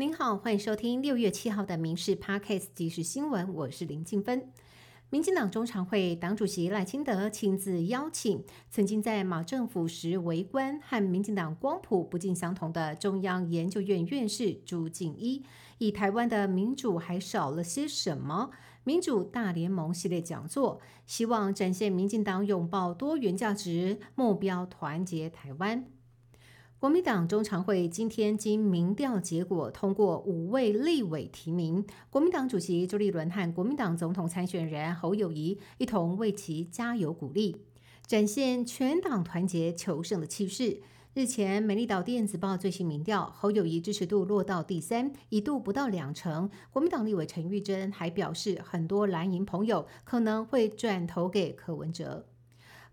您好，欢迎收听六月七号的《民事 Podcast 即时新闻》，我是林静芬。民进党中常会党主席赖清德亲自邀请曾经在马政府时为官和民进党光谱不尽相同的中央研究院院士朱敬一，以台湾的民主还少了些什么？民主大联盟系列讲座，希望展现民进党拥抱多元价值，目标团结台湾。国民党中常会今天经民调结果通过五位立委提名，国民党主席朱立伦和国民党总统参选人侯友谊一同为其加油鼓励，展现全党团结求胜的气势。日前，美丽岛电子报最新民调，侯友谊支持度落到第三，一度不到两成。国民党立委陈玉珍还表示，很多蓝营朋友可能会转投给柯文哲。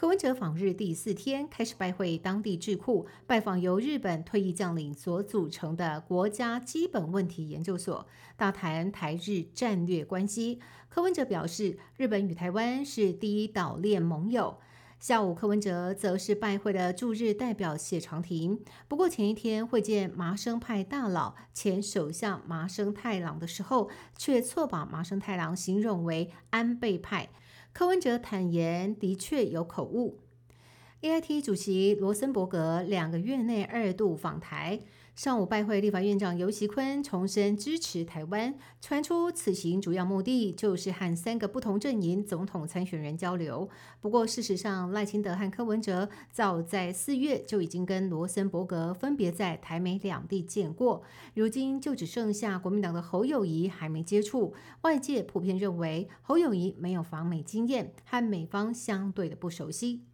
柯文哲访日第四天，开始拜会当地智库，拜访由日本退役将领所组成的国家基本问题研究所，大谈台日战略关系。柯文哲表示，日本与台湾是第一岛链盟友。下午，柯文哲则是拜会了驻日代表谢长廷。不过前一天会见麻生派大佬前首相麻生太郎的时候，却错把麻生太郎形容为安倍派。柯文哲坦言，的确有口误。AIT 主席罗森伯格两个月内二度访台，上午拜会立法院长游锡坤，重申支持台湾。传出此行主要目的就是和三个不同阵营总统参选人交流。不过事实上，赖清德和柯文哲早在四月就已经跟罗森伯格分别在台美两地见过，如今就只剩下国民党的侯友谊还没接触。外界普遍认为侯友谊没有访美经验，和美方相对的不熟悉。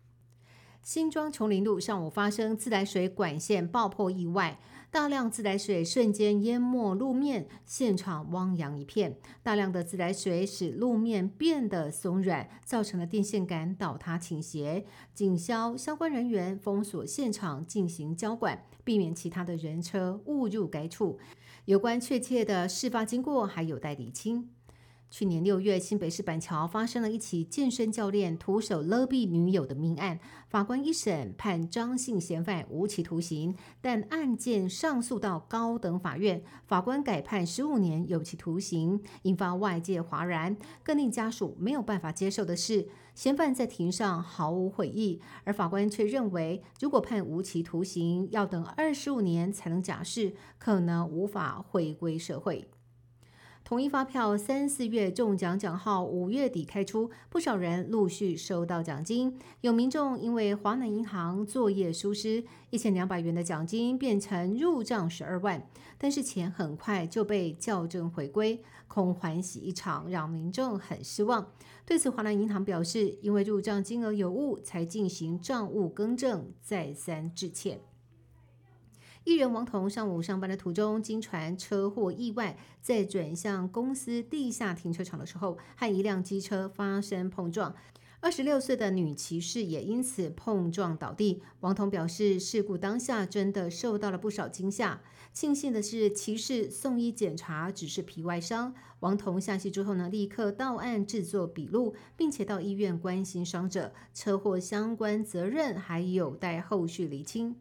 新庄琼林路上午发生自来水管线爆破意外，大量自来水瞬间淹没路面，现场汪洋一片。大量的自来水使路面变得松软，造成了电线杆倒塌倾斜。警消相关人员封锁现场进行交管，避免其他的人车误入该处。有关确切的事发经过还有待厘清。去年六月，新北市板桥发生了一起健身教练徒手勒毙女友的命案。法官一审判张姓嫌犯无期徒刑，但案件上诉到高等法院，法官改判十五年有期徒刑，引发外界哗然。更令家属没有办法接受的是，嫌犯在庭上毫无悔意，而法官却认为，如果判无期徒刑，要等二十五年才能假释，可能无法回归社会。统一发票三四月中奖奖号五月底开出，不少人陆续收到奖金。有民众因为华南银行作业疏失，一千两百元的奖金变成入账十二万，但是钱很快就被校正回归，空欢喜一场，让民众很失望。对此，华南银行表示，因为入账金额有误，才进行账务更正，再三致歉。艺人王彤上午上班的途中，经传车祸意外，在转向公司地下停车场的时候，和一辆机车发生碰撞。二十六岁的女骑士也因此碰撞倒地。王彤表示，事故当下真的受到了不少惊吓。庆幸的是，骑士送医检查只是皮外伤。王彤下戏之后呢，立刻到案制作笔录，并且到医院关心伤者。车祸相关责任还有待后续厘清。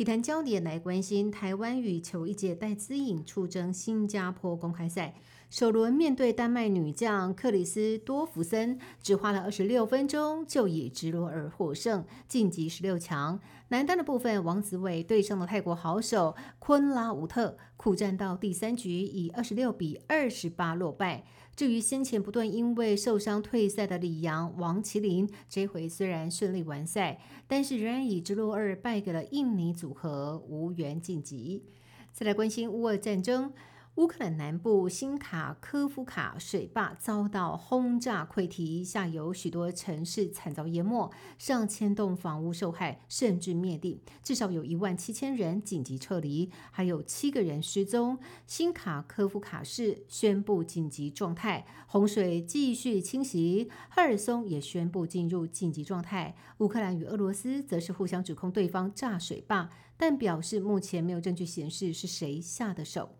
体坛焦点来关心台湾羽球一姐戴资颖出征新加坡公开赛，首轮面对丹麦女将克里斯多弗森，只花了二十六分钟就以直落而获胜，晋级十六强。男单的部分，王子伟对上了泰国好手昆拉乌特，苦战到第三局，以二十六比二十八落败。至于先前不断因为受伤退赛的李阳、王麒麟，这回虽然顺利完赛，但是仍然以直落二败给了印尼组合，无缘晋级。再来关心乌俄战争。乌克兰南部新卡科夫卡水坝遭到轰炸溃堤，下游许多城市惨遭淹没，上千栋房屋受害，甚至灭顶，至少有一万七千人紧急撤离，还有七个人失踪。新卡科夫卡市宣布紧急状态，洪水继续侵袭，赫尔松也宣布进入紧急状态。乌克兰与俄罗斯则是互相指控对方炸水坝，但表示目前没有证据显示是谁下的手。